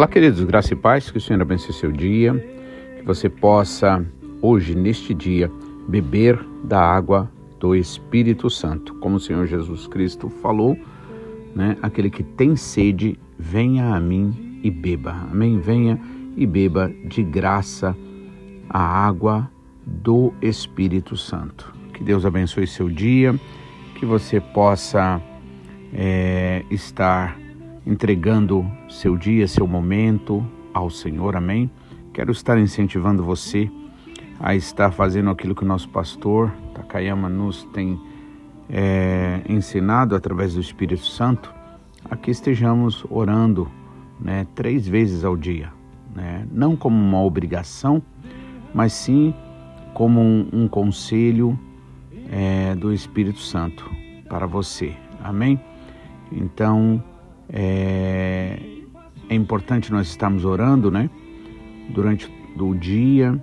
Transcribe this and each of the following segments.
Olá, queridos, graça e paz, que o Senhor abençoe seu dia, que você possa, hoje, neste dia, beber da água do Espírito Santo. Como o Senhor Jesus Cristo falou, né? Aquele que tem sede, venha a mim e beba. Amém? Venha e beba de graça a água do Espírito Santo. Que Deus abençoe seu dia, que você possa é, estar entregando seu dia, seu momento ao Senhor, amém? Quero estar incentivando você a estar fazendo aquilo que o nosso pastor Takayama nos tem é, ensinado através do Espírito Santo, a que estejamos orando né, três vezes ao dia, né? não como uma obrigação, mas sim como um, um conselho é, do Espírito Santo para você, amém? Então, é, é importante nós estarmos orando, né? Durante o dia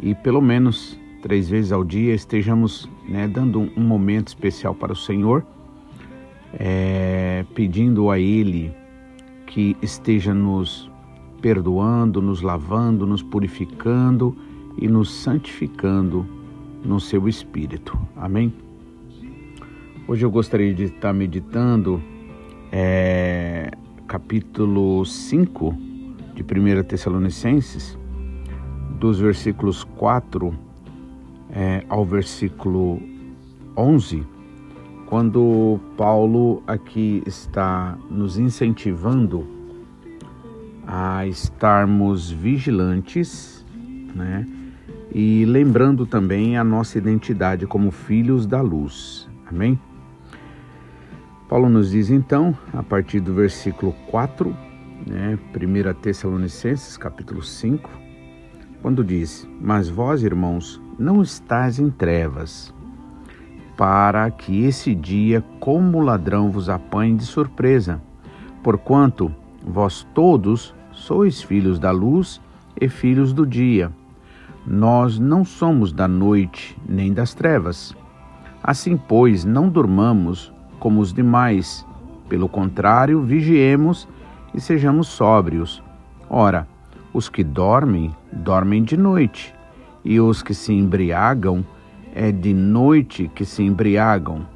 e pelo menos três vezes ao dia estejamos né, dando um, um momento especial para o Senhor, é, pedindo a Ele que esteja nos perdoando, nos lavando, nos purificando e nos santificando no seu Espírito. Amém? Hoje eu gostaria de estar meditando é, capítulo 5 de 1 Tessalonicenses, dos versículos 4 é, ao versículo 11, quando Paulo aqui está nos incentivando a estarmos vigilantes, né? E lembrando também a nossa identidade como filhos da luz. Amém? Paulo nos diz então, a partir do versículo 4, né, 1 Tessalonicenses, capítulo 5, quando diz: Mas vós, irmãos, não estáis em trevas, para que esse dia, como ladrão, vos apanhe de surpresa, porquanto vós todos sois filhos da luz e filhos do dia. Nós não somos da noite nem das trevas. Assim, pois, não durmamos como os demais. Pelo contrário, vigiemos e sejamos sóbrios. Ora, os que dormem, dormem de noite, e os que se embriagam, é de noite que se embriagam.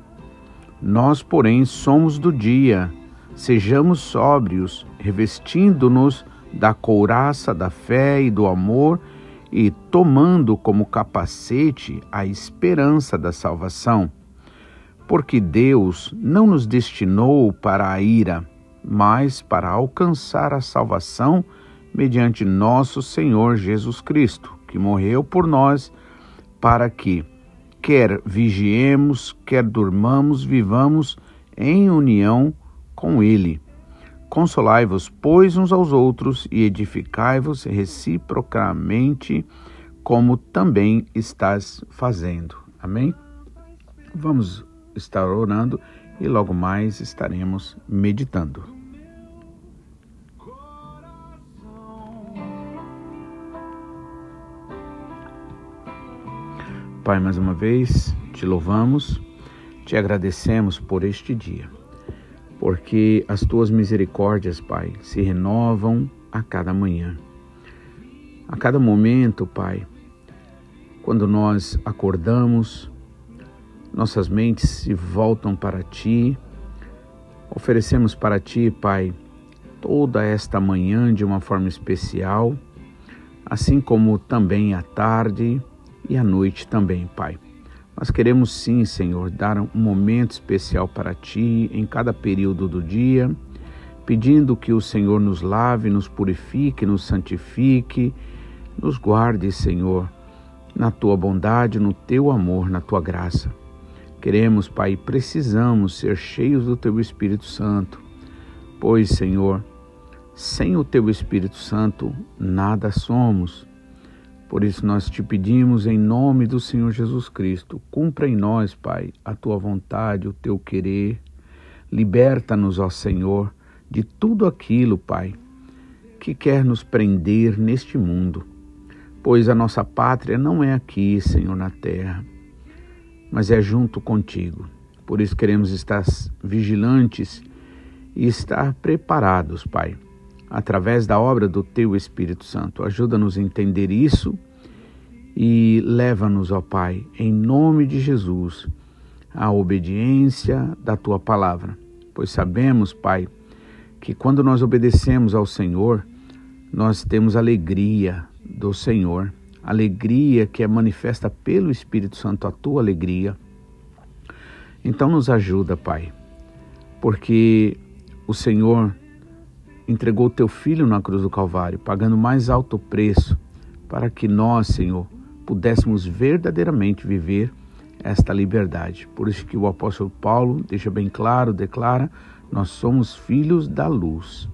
Nós, porém, somos do dia, sejamos sóbrios, revestindo-nos da couraça da fé e do amor e tomando como capacete a esperança da salvação porque Deus não nos destinou para a ira, mas para alcançar a salvação mediante nosso Senhor Jesus Cristo, que morreu por nós, para que, quer vigiemos, quer durmamos, vivamos em união com Ele. Consolai-vos, pois, uns aos outros e edificai-vos reciprocamente, como também estás fazendo. Amém? Vamos estar orando e logo mais estaremos meditando. Pai, mais uma vez te louvamos, te agradecemos por este dia, porque as tuas misericórdias, Pai, se renovam a cada manhã. A cada momento, Pai, quando nós acordamos, nossas mentes se voltam para Ti. Oferecemos para Ti, Pai, toda esta manhã de uma forma especial, assim como também à tarde e à noite também, Pai. Nós queremos sim, Senhor, dar um momento especial para Ti em cada período do dia, pedindo que o Senhor nos lave, nos purifique, nos santifique, nos guarde, Senhor, na Tua bondade, no Teu amor, na Tua graça. Queremos, Pai, precisamos ser cheios do Teu Espírito Santo, pois, Senhor, sem o Teu Espírito Santo nada somos. Por isso nós te pedimos em nome do Senhor Jesus Cristo, cumpra em nós, Pai, a tua vontade, o teu querer. Liberta-nos, ó Senhor, de tudo aquilo, Pai, que quer nos prender neste mundo, pois a nossa pátria não é aqui, Senhor, na terra mas é junto contigo. Por isso queremos estar vigilantes e estar preparados, Pai, através da obra do Teu Espírito Santo. Ajuda-nos a entender isso e leva-nos, ó Pai, em nome de Jesus, à obediência da Tua palavra. Pois sabemos, Pai, que quando nós obedecemos ao Senhor, nós temos alegria do Senhor, alegria que é manifesta pelo Espírito Santo, a tua alegria. Então nos ajuda, Pai, porque o Senhor entregou o teu filho na cruz do Calvário, pagando mais alto preço, para que nós, Senhor, pudéssemos verdadeiramente viver esta liberdade. Por isso que o apóstolo Paulo deixa bem claro, declara: nós somos filhos da luz.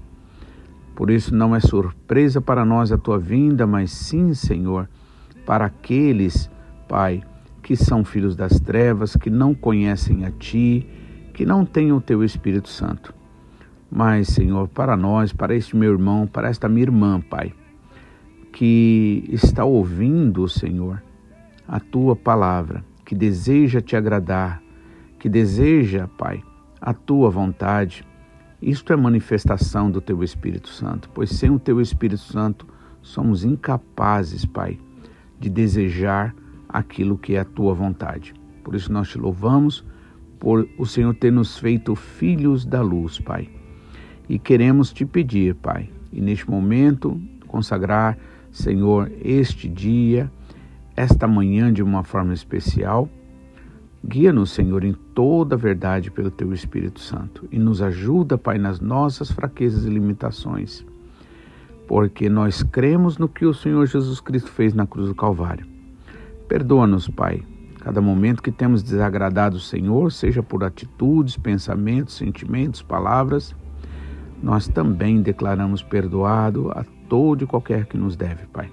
Por isso não é surpresa para nós a tua vinda, mas sim, Senhor, para aqueles, Pai, que são filhos das trevas, que não conhecem a ti, que não têm o teu Espírito Santo. Mas, Senhor, para nós, para este meu irmão, para esta minha irmã, Pai, que está ouvindo, Senhor, a tua palavra, que deseja te agradar, que deseja, Pai, a tua vontade, isto é manifestação do teu Espírito Santo, pois sem o teu Espírito Santo somos incapazes, Pai, de desejar aquilo que é a tua vontade. Por isso nós te louvamos por o Senhor ter nos feito filhos da luz, Pai. E queremos te pedir, Pai, e neste momento consagrar, Senhor, este dia, esta manhã de uma forma especial Guia-nos, Senhor, em toda a verdade pelo Teu Espírito Santo e nos ajuda, Pai, nas nossas fraquezas e limitações, porque nós cremos no que o Senhor Jesus Cristo fez na cruz do Calvário. Perdoa-nos, Pai, cada momento que temos desagradado o Senhor, seja por atitudes, pensamentos, sentimentos, palavras, nós também declaramos perdoado a todo e qualquer que nos deve, Pai,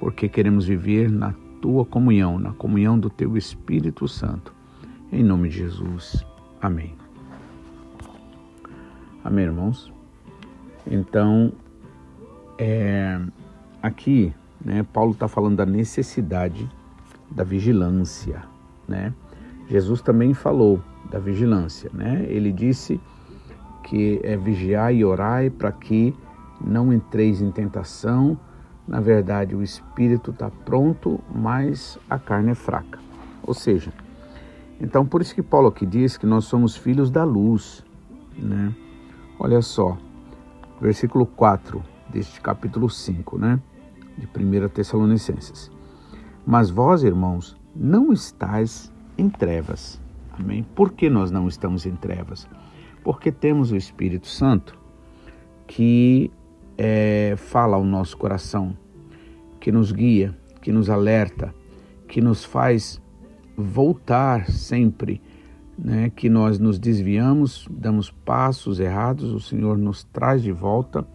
porque queremos viver na tua comunhão, na comunhão do teu Espírito Santo. Em nome de Jesus. Amém. Amém, irmãos? Então, é, aqui, né, Paulo está falando da necessidade da vigilância, né? Jesus também falou da vigilância, né? Ele disse que é vigiar e orar para que não entreis em tentação. Na verdade, o espírito está pronto, mas a carne é fraca. Ou seja, então, por isso que Paulo aqui diz que nós somos filhos da luz, né? Olha só, versículo 4 deste capítulo 5, né? De 1 Tessalonicenses. Mas vós, irmãos, não estáis em trevas. Amém? Por que nós não estamos em trevas? Porque temos o Espírito Santo que é, fala ao nosso coração, que nos guia, que nos alerta, que nos faz voltar sempre, né, que nós nos desviamos, damos passos errados, o Senhor nos traz de volta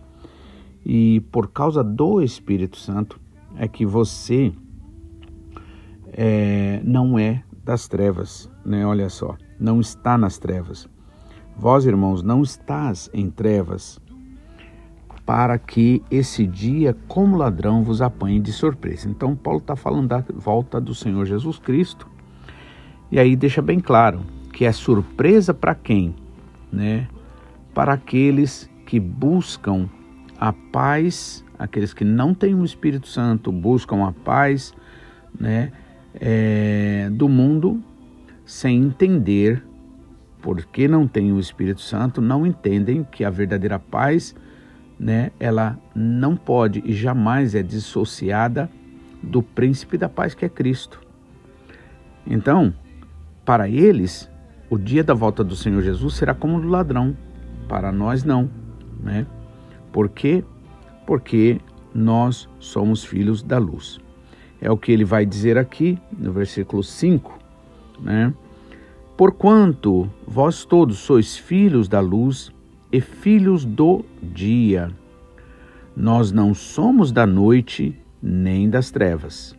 e por causa do Espírito Santo é que você é, não é das trevas, né? Olha só, não está nas trevas. Vós, irmãos, não estás em trevas, para que esse dia, como ladrão, vos apanhe de surpresa. Então, Paulo está falando da volta do Senhor Jesus Cristo e aí deixa bem claro que é surpresa para quem? Né? Para aqueles que buscam a paz, aqueles que não têm o Espírito Santo, buscam a paz né, é, do mundo sem entender, porque não têm o Espírito Santo, não entendem que a verdadeira paz, né, ela não pode e jamais é dissociada do príncipe da paz que é Cristo. Então, para eles, o dia da volta do Senhor Jesus será como do ladrão. Para nós, não. Né? Por quê? Porque nós somos filhos da luz. É o que ele vai dizer aqui no versículo 5, né? Porquanto vós todos sois filhos da luz e filhos do dia. Nós não somos da noite nem das trevas.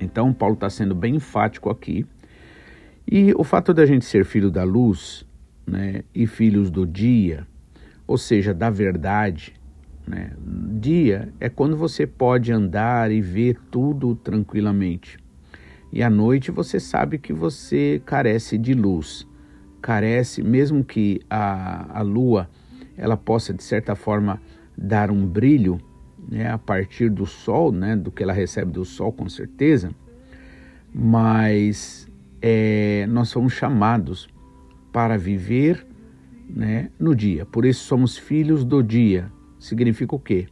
Então, Paulo está sendo bem enfático aqui e o fato da gente ser filho da luz né, e filhos do dia, ou seja, da verdade, né, dia é quando você pode andar e ver tudo tranquilamente. E à noite você sabe que você carece de luz, carece, mesmo que a, a lua ela possa de certa forma dar um brilho né, a partir do sol, né, do que ela recebe do sol, com certeza, mas é, nós somos chamados para viver né, no dia. Por isso somos filhos do dia. Significa o quê?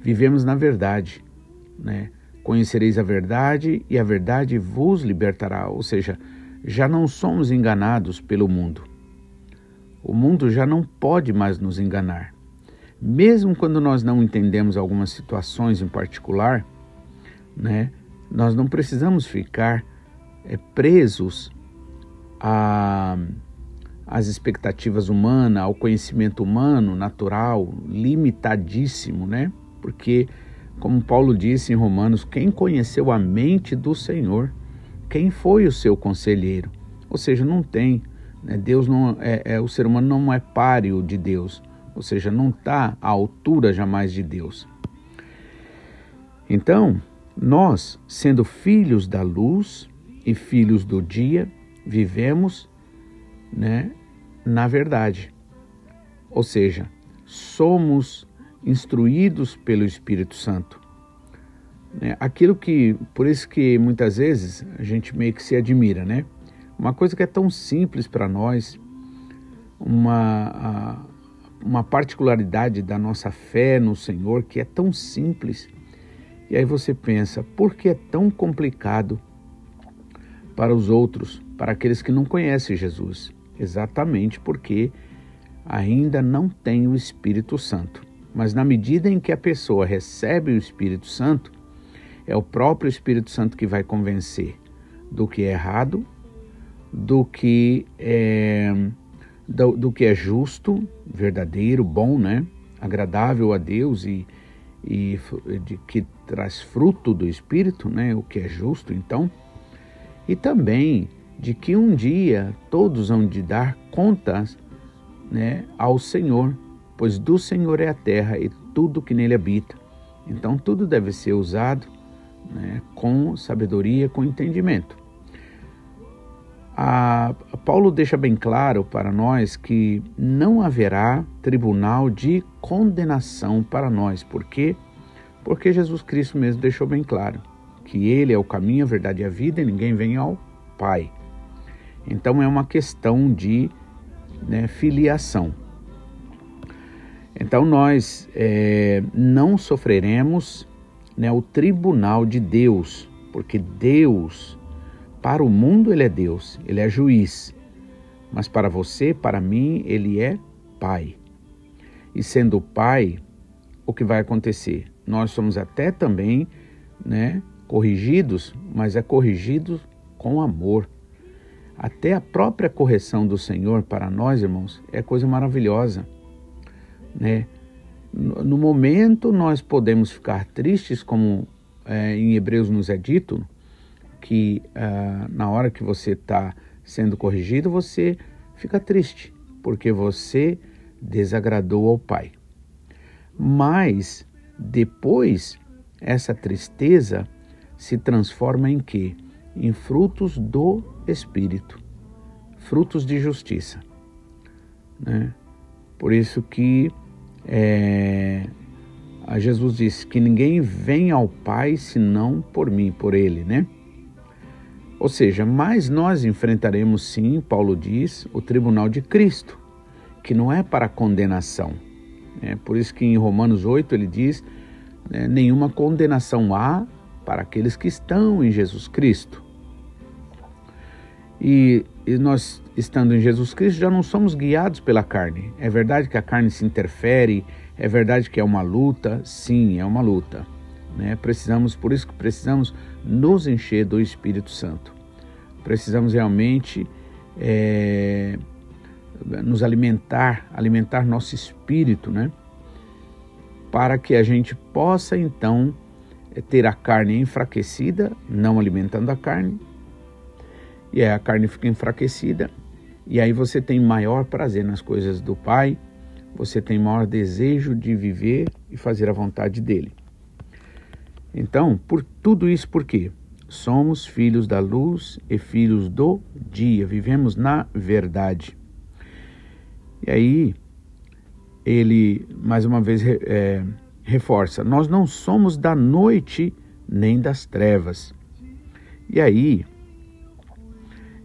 Vivemos na verdade. Né? Conhecereis a verdade e a verdade vos libertará. Ou seja, já não somos enganados pelo mundo. O mundo já não pode mais nos enganar. Mesmo quando nós não entendemos algumas situações em particular, né, nós não precisamos ficar é, presos a às expectativas humanas, ao conhecimento humano, natural, limitadíssimo, né? Porque, como Paulo disse em Romanos, quem conheceu a mente do Senhor? Quem foi o seu conselheiro? Ou seja, não tem. Né? Deus não é, é, o ser humano não é páreo de Deus, ou seja, não está à altura jamais de Deus. Então, nós, sendo filhos da luz e filhos do dia, vivemos né, na verdade. Ou seja, somos instruídos pelo Espírito Santo. Né? Aquilo que, por isso que muitas vezes a gente meio que se admira, né? Uma coisa que é tão simples para nós, uma, uma particularidade da nossa fé no Senhor que é tão simples. E aí você pensa, por que é tão complicado para os outros, para aqueles que não conhecem Jesus? exatamente porque ainda não tem o Espírito Santo. Mas na medida em que a pessoa recebe o Espírito Santo, é o próprio Espírito Santo que vai convencer do que é errado, do que é, do, do que é justo, verdadeiro, bom, né? agradável a Deus e, e de, que traz fruto do Espírito, né? o que é justo, então, e também de que um dia todos hão de dar contas né, ao Senhor, pois do Senhor é a terra e tudo que nele habita. Então tudo deve ser usado né, com sabedoria, com entendimento. A, Paulo deixa bem claro para nós que não haverá tribunal de condenação para nós. Por quê? Porque Jesus Cristo mesmo deixou bem claro que Ele é o caminho, a verdade e a vida e ninguém vem ao Pai. Então é uma questão de né, filiação. Então nós é, não sofreremos né, o tribunal de Deus, porque Deus, para o mundo ele é Deus, ele é juiz, mas para você, para mim, ele é Pai. E sendo Pai, o que vai acontecer? Nós somos até também né, corrigidos, mas é corrigido com amor. Até a própria correção do Senhor para nós, irmãos, é coisa maravilhosa. Né? No momento nós podemos ficar tristes, como é, em Hebreus nos é dito, que ah, na hora que você está sendo corrigido, você fica triste, porque você desagradou ao Pai. Mas depois essa tristeza se transforma em quê? Em frutos do Espírito, frutos de justiça. Né? Por isso que é, a Jesus disse que ninguém vem ao Pai senão por mim, por Ele, né? Ou seja, mas nós enfrentaremos sim, Paulo diz, o tribunal de Cristo, que não é para condenação. É por isso que em Romanos 8 ele diz: né, nenhuma condenação há para aqueles que estão em Jesus Cristo. E, e, nós, estando em Jesus Cristo, já não somos guiados pela carne. É verdade que a carne se interfere, é verdade que é uma luta, sim, é uma luta. Né? Precisamos, por isso que precisamos nos encher do Espírito Santo. Precisamos realmente é, nos alimentar, alimentar nosso espírito, né? Para que a gente possa então ter a carne enfraquecida, não alimentando a carne, e aí a carne fica enfraquecida, e aí você tem maior prazer nas coisas do Pai, você tem maior desejo de viver e fazer a vontade dele. Então, por tudo isso, por quê? Somos filhos da luz e filhos do dia, vivemos na verdade. E aí, ele mais uma vez é, reforça: nós não somos da noite nem das trevas. E aí,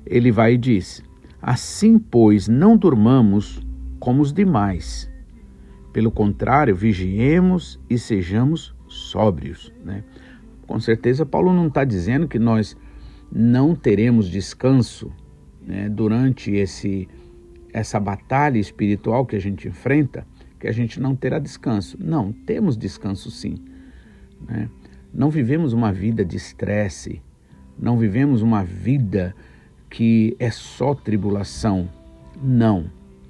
ele vai e diz: Assim, pois, não durmamos como os demais. Pelo contrário, vigiemos e sejamos sóbrios. Né? Com certeza, Paulo não está dizendo que nós não teremos descanso né, durante esse, essa batalha espiritual que a gente enfrenta, que a gente não terá descanso. Não, temos descanso sim. Né? Não vivemos uma vida de estresse, não vivemos uma vida que é só tribulação. Não,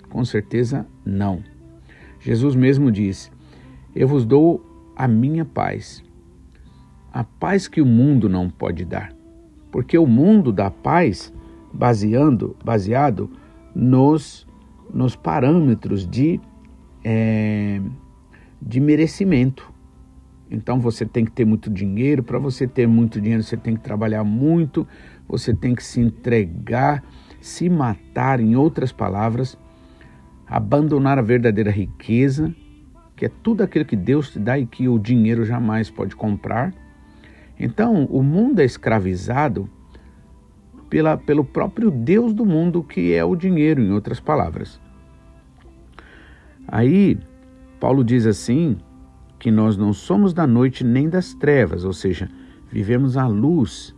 com certeza não. Jesus mesmo diz: Eu vos dou a minha paz, a paz que o mundo não pode dar, porque o mundo dá paz baseando, baseado nos, nos parâmetros de, é, de merecimento. Então você tem que ter muito dinheiro. Para você ter muito dinheiro, você tem que trabalhar muito, você tem que se entregar, se matar, em outras palavras, abandonar a verdadeira riqueza, que é tudo aquilo que Deus te dá e que o dinheiro jamais pode comprar. Então, o mundo é escravizado pela, pelo próprio Deus do mundo, que é o dinheiro, em outras palavras. Aí, Paulo diz assim: que nós não somos da noite nem das trevas, ou seja, vivemos a luz,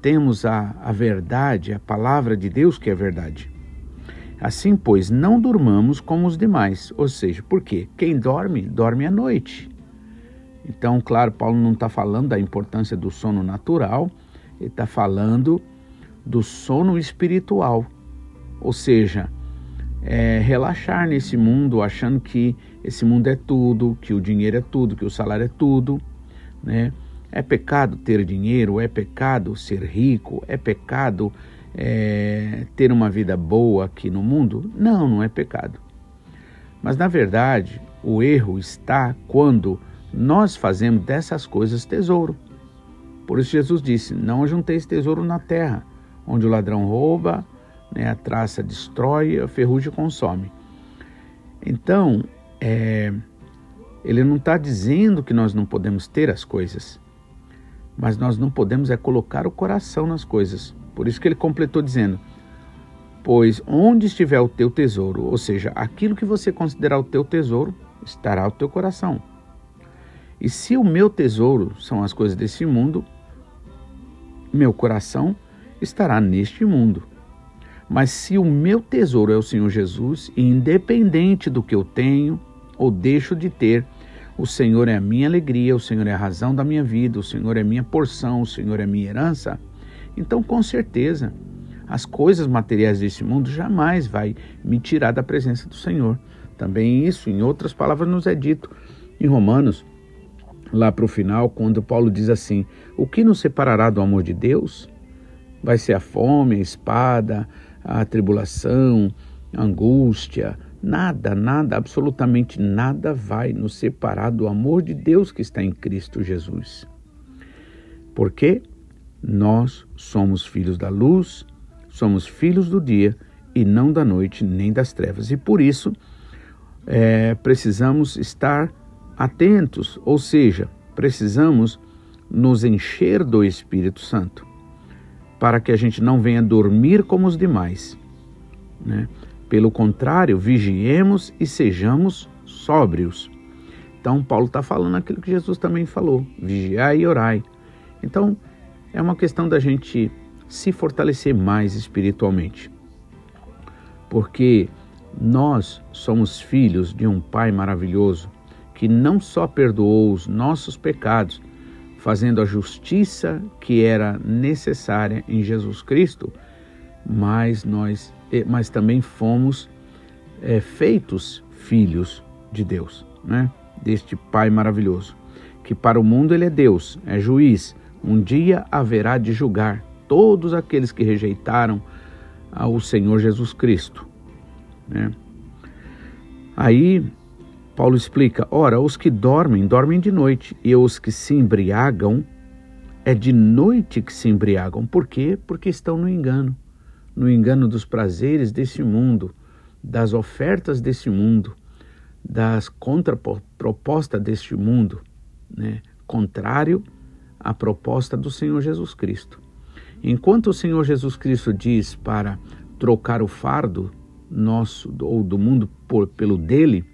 temos a, a verdade, a palavra de Deus que é verdade. Assim, pois, não durmamos como os demais, ou seja, porque quem dorme, dorme à noite. Então, claro, Paulo não está falando da importância do sono natural, ele está falando do sono espiritual, ou seja, é, relaxar nesse mundo achando que esse mundo é tudo, que o dinheiro é tudo, que o salário é tudo, né? É pecado ter dinheiro, é pecado ser rico, é pecado é, ter uma vida boa aqui no mundo? Não, não é pecado. Mas na verdade, o erro está quando nós fazemos dessas coisas tesouro. Por isso Jesus disse: Não ajunteis tesouro na terra, onde o ladrão rouba, né, a traça destrói, a ferrugem consome. Então, é, ele não está dizendo que nós não podemos ter as coisas, mas nós não podemos é colocar o coração nas coisas. Por isso que ele completou dizendo: Pois onde estiver o teu tesouro, ou seja, aquilo que você considerar o teu tesouro, estará o teu coração. E se o meu tesouro são as coisas desse mundo, meu coração estará neste mundo. Mas se o meu tesouro é o Senhor Jesus, independente do que eu tenho, ou deixo de ter. O Senhor é a minha alegria, o Senhor é a razão da minha vida, o Senhor é minha porção, o Senhor é minha herança. Então, com certeza, as coisas materiais desse mundo jamais vai me tirar da presença do Senhor. Também isso, em outras palavras, nos é dito em Romanos, lá para o final, quando Paulo diz assim: O que nos separará do amor de Deus? Vai ser a fome, a espada, a tribulação, a angústia, Nada, nada, absolutamente nada vai nos separar do amor de Deus que está em Cristo Jesus. Porque nós somos filhos da luz, somos filhos do dia e não da noite nem das trevas. E por isso é, precisamos estar atentos, ou seja, precisamos nos encher do Espírito Santo, para que a gente não venha dormir como os demais. Né? Pelo contrário, vigiemos e sejamos sóbrios. Então, Paulo está falando aquilo que Jesus também falou: vigiai e orai. Então, é uma questão da gente se fortalecer mais espiritualmente. Porque nós somos filhos de um Pai maravilhoso que não só perdoou os nossos pecados, fazendo a justiça que era necessária em Jesus Cristo, mas nós mas também fomos é, feitos filhos de Deus, né? deste Pai maravilhoso, que para o mundo ele é Deus, é juiz, um dia haverá de julgar todos aqueles que rejeitaram ao Senhor Jesus Cristo. Né? Aí Paulo explica: ora, os que dormem, dormem de noite, e os que se embriagam, é de noite que se embriagam. Por quê? Porque estão no engano no engano dos prazeres desse mundo, das ofertas desse mundo, das contrapropostas deste mundo, né? contrário à proposta do Senhor Jesus Cristo. Enquanto o Senhor Jesus Cristo diz para trocar o fardo nosso ou do mundo por, pelo dele,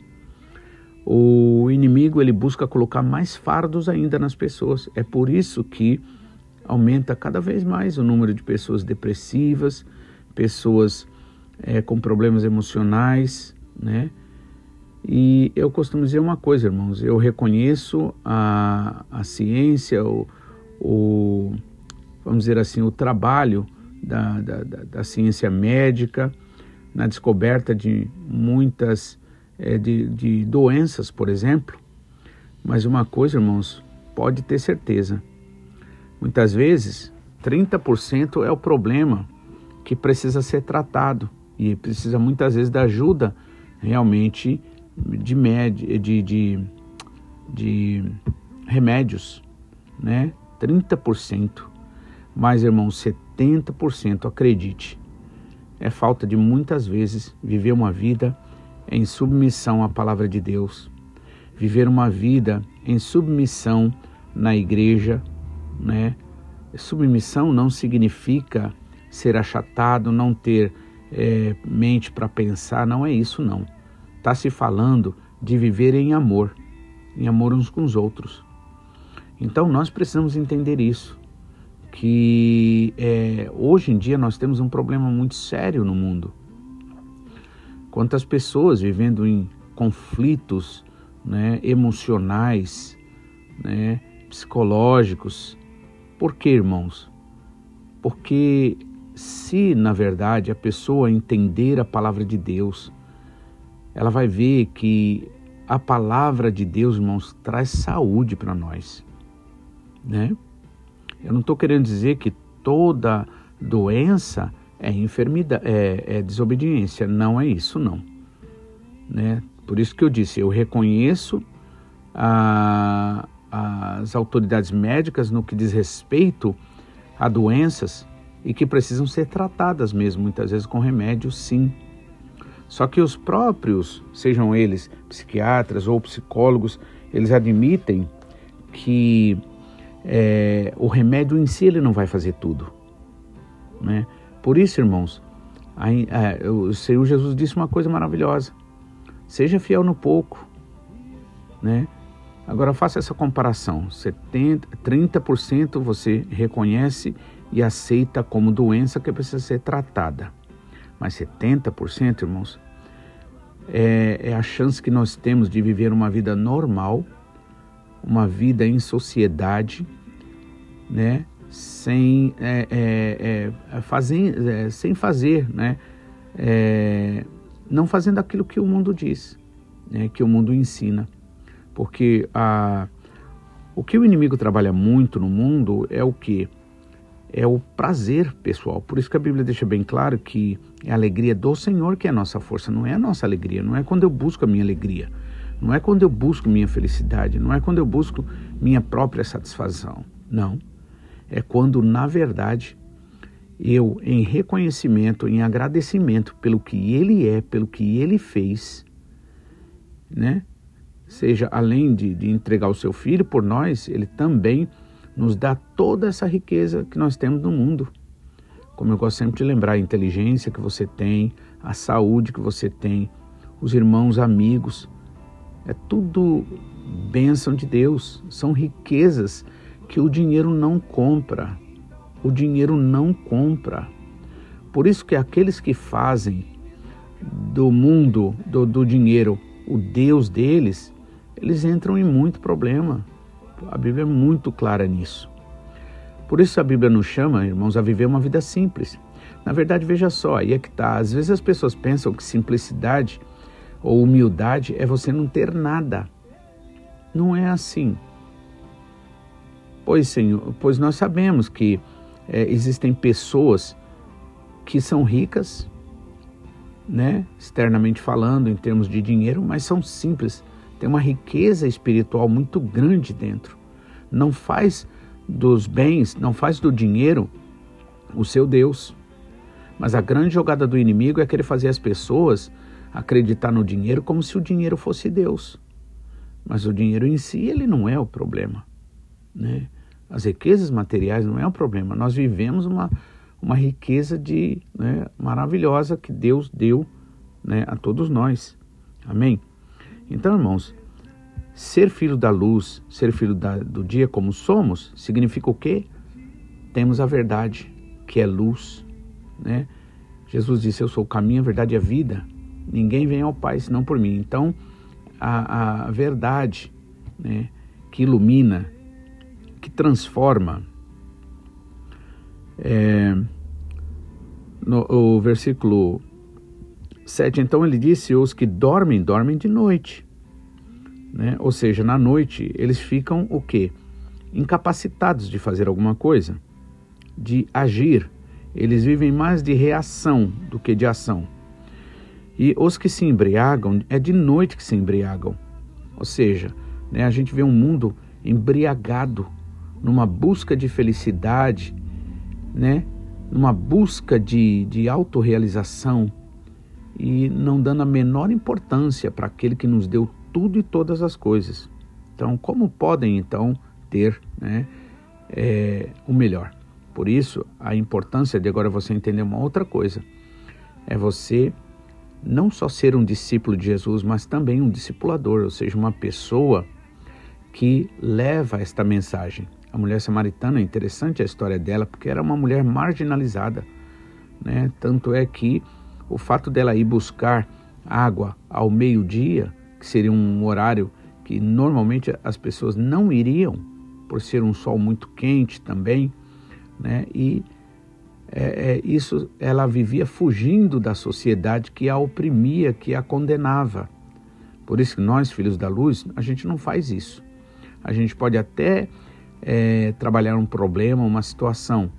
o inimigo ele busca colocar mais fardos ainda nas pessoas. É por isso que aumenta cada vez mais o número de pessoas depressivas, pessoas é, com problemas emocionais, né? E eu costumo dizer uma coisa, irmãos, eu reconheço a, a ciência, o, o, vamos dizer assim, o trabalho da, da, da, da ciência médica na descoberta de muitas é, de, de doenças, por exemplo. Mas uma coisa, irmãos, pode ter certeza. Muitas vezes, 30% é o problema que precisa ser tratado e precisa muitas vezes da ajuda realmente de, med, de, de, de remédios, né? 30%. Mas, irmão, 70%, acredite, é falta de muitas vezes viver uma vida em submissão à palavra de Deus, viver uma vida em submissão na igreja, né? Submissão não significa ser achatado, não ter é, mente para pensar, não é isso não. Está se falando de viver em amor, em amor uns com os outros. Então nós precisamos entender isso, que é, hoje em dia nós temos um problema muito sério no mundo. Quantas pessoas vivendo em conflitos né, emocionais, né, psicológicos. Por que, irmãos? Porque se na verdade a pessoa entender a palavra de Deus, ela vai ver que a palavra de Deus, irmãos, traz saúde para nós, né? Eu não estou querendo dizer que toda doença é enfermidade, é, é, desobediência. Não é isso, não. Né? Por isso que eu disse, eu reconheço a, as autoridades médicas no que diz respeito a doenças e que precisam ser tratadas mesmo, muitas vezes com remédio, sim. Só que os próprios, sejam eles psiquiatras ou psicólogos, eles admitem que é, o remédio em si ele não vai fazer tudo. Né? Por isso, irmãos, a, a, o Senhor Jesus disse uma coisa maravilhosa: seja fiel no pouco. Né? Agora faça essa comparação: 70, 30% você reconhece e aceita como doença que precisa ser tratada. Mas 70%, irmãos, é, é a chance que nós temos de viver uma vida normal, uma vida em sociedade, né? Sem é, é, é, fazer, é, sem fazer, né? É, não fazendo aquilo que o mundo diz, né? que o mundo ensina, porque a, o que o inimigo trabalha muito no mundo é o que é o prazer pessoal. Por isso que a Bíblia deixa bem claro que é a alegria do Senhor que é a nossa força, não é a nossa alegria, não é quando eu busco a minha alegria, não é quando eu busco minha felicidade, não é quando eu busco minha própria satisfação. Não. É quando, na verdade, eu, em reconhecimento, em agradecimento pelo que Ele é, pelo que Ele fez, né? Seja além de, de entregar o seu filho por nós, Ele também nos dá toda essa riqueza que nós temos no mundo. Como eu gosto sempre de lembrar, a inteligência que você tem, a saúde que você tem, os irmãos, amigos, é tudo bênção de Deus, são riquezas que o dinheiro não compra. O dinheiro não compra. Por isso que aqueles que fazem do mundo, do, do dinheiro, o Deus deles, eles entram em muito problema. A Bíblia é muito clara nisso. Por isso a Bíblia nos chama, irmãos, a viver uma vida simples. Na verdade, veja só, aí é que está. Às vezes as pessoas pensam que simplicidade ou humildade é você não ter nada. Não é assim. Pois, Senhor, pois nós sabemos que é, existem pessoas que são ricas, né, externamente falando, em termos de dinheiro, mas são simples, tem uma riqueza espiritual muito grande dentro. Não faz dos bens, não faz do dinheiro o seu Deus. Mas a grande jogada do inimigo é querer fazer as pessoas acreditar no dinheiro como se o dinheiro fosse Deus. Mas o dinheiro em si, ele não é o problema. Né? As riquezas materiais não é o problema. Nós vivemos uma, uma riqueza de né, maravilhosa que Deus deu né, a todos nós. Amém? Então, irmãos, ser filho da luz, ser filho da, do dia como somos, significa o quê? Temos a verdade, que é luz. Né? Jesus disse: Eu sou o caminho, a verdade e a vida. Ninguém vem ao Pai senão por mim. Então, a, a verdade né, que ilumina, que transforma. É, no, o versículo 7, então ele disse: Os que dormem, dormem de noite. Né? Ou seja, na noite eles ficam o quê? Incapacitados de fazer alguma coisa, de agir. Eles vivem mais de reação do que de ação. E os que se embriagam, é de noite que se embriagam. Ou seja, né, a gente vê um mundo embriagado numa busca de felicidade, né, numa busca de, de autorrealização e não dando a menor importância para aquele que nos deu tudo e todas as coisas. Então, como podem então ter né, é, o melhor? Por isso, a importância de agora você entender uma outra coisa é você não só ser um discípulo de Jesus, mas também um discipulador, ou seja, uma pessoa que leva esta mensagem. A mulher samaritana é interessante a história dela, porque era uma mulher marginalizada, né? Tanto é que o fato dela ir buscar água ao meio-dia, que seria um horário que normalmente as pessoas não iriam, por ser um sol muito quente também, né? E é, é, isso ela vivia fugindo da sociedade que a oprimia, que a condenava. Por isso que nós, filhos da luz, a gente não faz isso. A gente pode até é, trabalhar um problema, uma situação,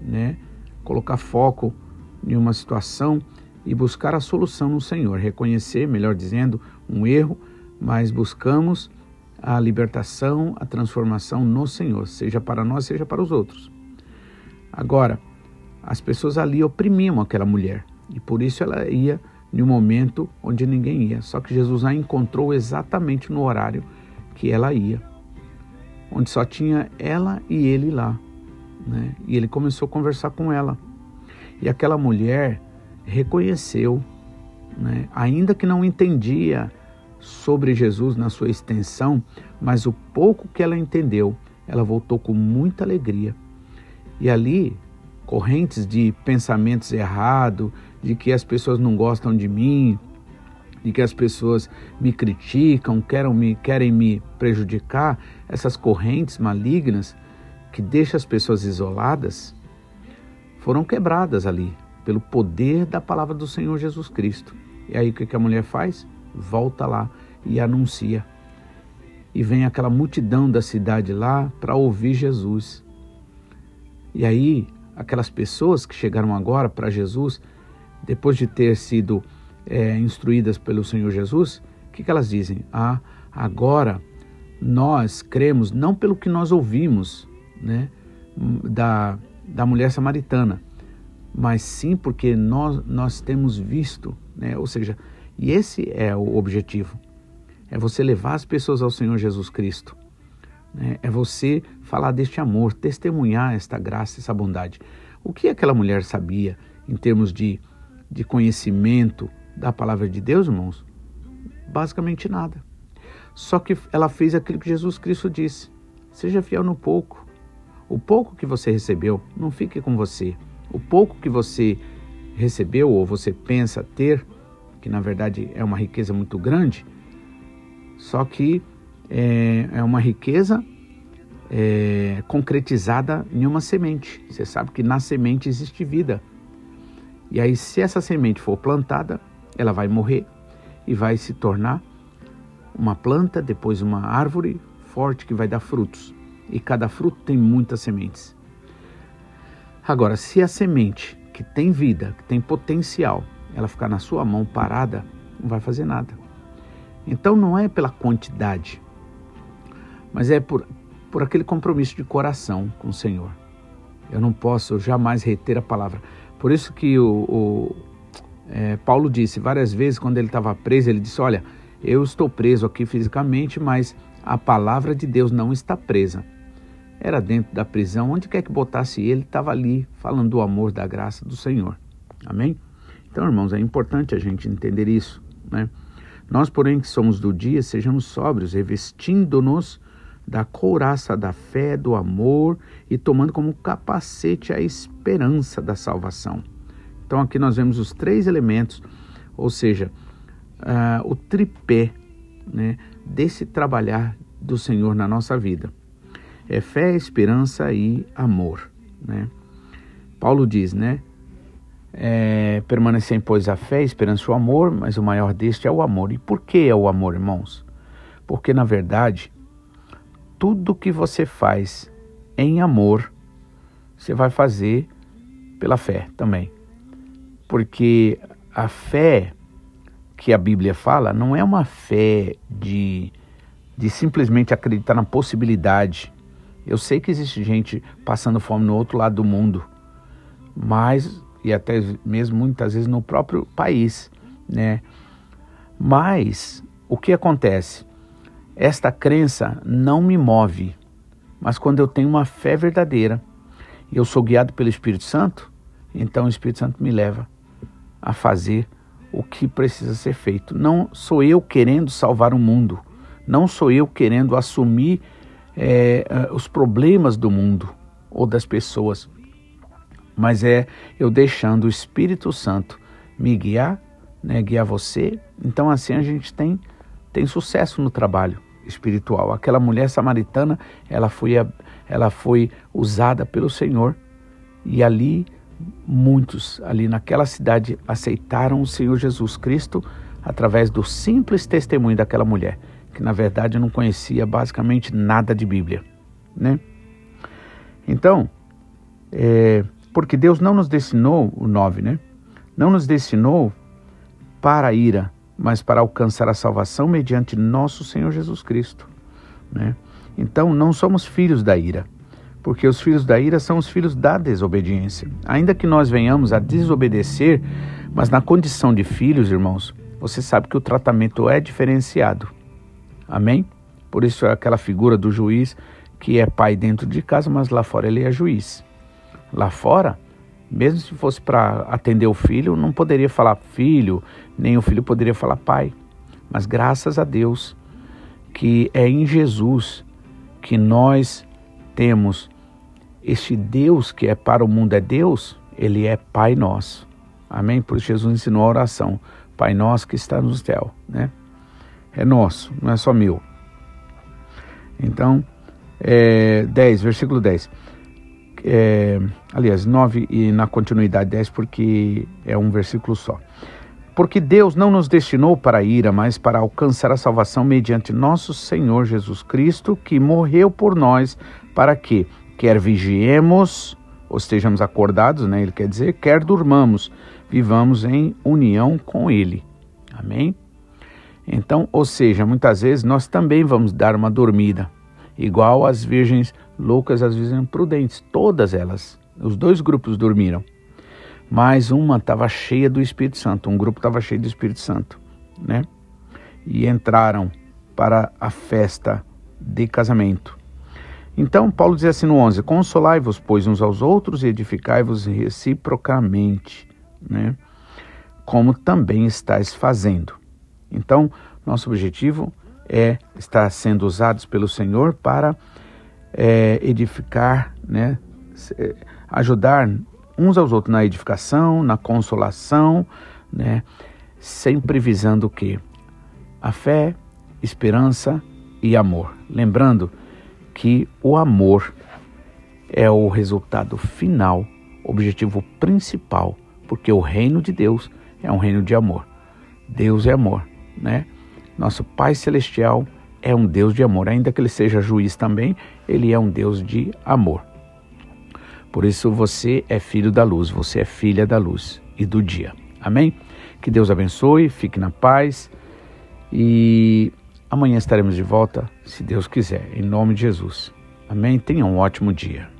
né? colocar foco em uma situação e buscar a solução no Senhor, reconhecer, melhor dizendo, um erro, mas buscamos a libertação, a transformação no Senhor, seja para nós, seja para os outros. Agora, as pessoas ali oprimiam aquela mulher e por isso ela ia em um momento onde ninguém ia. Só que Jesus a encontrou exatamente no horário que ela ia, onde só tinha ela e ele lá. Né? E ele começou a conversar com ela. E aquela mulher reconheceu, né? ainda que não entendia sobre Jesus na sua extensão, mas o pouco que ela entendeu, ela voltou com muita alegria. E ali correntes de pensamentos errados, de que as pessoas não gostam de mim, de que as pessoas me criticam, querem me, querem me prejudicar, essas correntes malignas que deixam as pessoas isoladas, foram quebradas ali pelo poder da palavra do Senhor Jesus Cristo. E aí o que a mulher faz? Volta lá e anuncia. E vem aquela multidão da cidade lá para ouvir Jesus. E aí aquelas pessoas que chegaram agora para Jesus, depois de ter sido é, instruídas pelo Senhor Jesus, o que, que elas dizem? Ah, agora nós cremos não pelo que nós ouvimos né, da, da mulher samaritana, mas sim porque nós, nós temos visto, né, ou seja, e esse é o objetivo, é você levar as pessoas ao Senhor Jesus Cristo né? é você falar deste amor, testemunhar esta graça, essa bondade. O que aquela mulher sabia em termos de, de conhecimento da palavra de Deus, irmãos? Basicamente nada. Só que ela fez aquilo que Jesus Cristo disse: seja fiel no pouco. O pouco que você recebeu, não fique com você. O pouco que você recebeu ou você pensa ter, que na verdade é uma riqueza muito grande, só que é, é uma riqueza é, concretizada em uma semente. Você sabe que na semente existe vida. E aí, se essa semente for plantada, ela vai morrer e vai se tornar uma planta, depois uma árvore forte que vai dar frutos. E cada fruto tem muitas sementes. Agora, se a semente que tem vida, que tem potencial, ela ficar na sua mão parada, não vai fazer nada. Então não é pela quantidade, mas é por, por aquele compromisso de coração com o Senhor. Eu não posso jamais reter a palavra. Por isso que o, o, É, Paulo disse várias vezes, quando ele estava preso, ele disse: Olha, eu estou preso aqui fisicamente, mas a palavra de Deus não está presa. Era dentro da prisão, onde quer que botasse ele, estava ali falando do amor, da graça do Senhor. Amém? Então, irmãos, é importante a gente entender isso, né? Nós, porém, que somos do dia, sejamos sóbrios, revestindo-nos da couraça da fé, do amor e tomando como capacete a esperança da salvação. Então, aqui nós vemos os três elementos, ou seja, uh, o tripé né, desse trabalhar do Senhor na nossa vida. É fé, esperança e amor. Né? Paulo diz, né? É, permanecem, pois, a fé, a esperança e o amor, mas o maior deste é o amor. E por que é o amor, irmãos? Porque, na verdade, tudo que você faz em amor, você vai fazer pela fé também. Porque a fé que a Bíblia fala não é uma fé de, de simplesmente acreditar na possibilidade. Eu sei que existe gente passando fome no outro lado do mundo, mas e até mesmo muitas vezes no próprio país, né? Mas o que acontece? Esta crença não me move, mas quando eu tenho uma fé verdadeira e eu sou guiado pelo Espírito Santo, então o Espírito Santo me leva a fazer o que precisa ser feito. Não sou eu querendo salvar o mundo, não sou eu querendo assumir é, os problemas do mundo ou das pessoas, mas é eu deixando o Espírito Santo me guiar, né, guiar você. Então assim a gente tem tem sucesso no trabalho espiritual. Aquela mulher samaritana, ela foi ela foi usada pelo Senhor e ali muitos ali naquela cidade aceitaram o Senhor Jesus Cristo através do simples testemunho daquela mulher, que na verdade não conhecia basicamente nada de Bíblia, né? Então, é, porque Deus não nos destinou, o 9, né? Não nos destinou para a ira, mas para alcançar a salvação mediante nosso Senhor Jesus Cristo, né? Então, não somos filhos da ira, porque os filhos da ira são os filhos da desobediência. Ainda que nós venhamos a desobedecer, mas na condição de filhos, irmãos, você sabe que o tratamento é diferenciado. Amém? Por isso é aquela figura do juiz que é pai dentro de casa, mas lá fora ele é juiz. Lá fora, mesmo se fosse para atender o filho, não poderia falar filho, nem o filho poderia falar pai. Mas graças a Deus que é em Jesus que nós temos este Deus que é para o mundo é Deus, ele é Pai nosso. Amém? Por isso Jesus ensinou a oração. Pai nosso que está no céu, né? É nosso, não é só meu. Então, é, 10, versículo 10 é, aliás, 9 e na continuidade 10, porque é um versículo só. Porque Deus não nos destinou para a ira, mas para alcançar a salvação mediante nosso Senhor Jesus Cristo, que morreu por nós, para que, quer vigiemos, ou estejamos acordados, né, ele quer dizer, quer durmamos, vivamos em união com Ele. Amém? Então, ou seja, muitas vezes nós também vamos dar uma dormida, igual as virgens loucas, as virgens prudentes, todas elas. Os dois grupos dormiram. Mas uma estava cheia do Espírito Santo, um grupo estava cheio do Espírito Santo, né? E entraram para a festa de casamento. Então, Paulo diz assim no 11: Consolai-vos, pois, uns aos outros e edificai-vos reciprocamente, né? Como também estáis fazendo. Então, nosso objetivo é estar sendo usados pelo Senhor para é, edificar, né, é, ajudar uns aos outros na edificação, na consolação, né, sempre visando o que? A fé, esperança e amor. Lembrando que o amor é o resultado final, objetivo principal, porque o reino de Deus é um reino de amor. Deus é amor, né? Nosso Pai Celestial é um Deus de amor. Ainda que ele seja juiz também, ele é um Deus de amor. Por isso você é filho da luz, você é filha da luz e do dia. Amém? Que Deus abençoe, fique na paz e amanhã estaremos de volta, se Deus quiser, em nome de Jesus. Amém? Tenha um ótimo dia.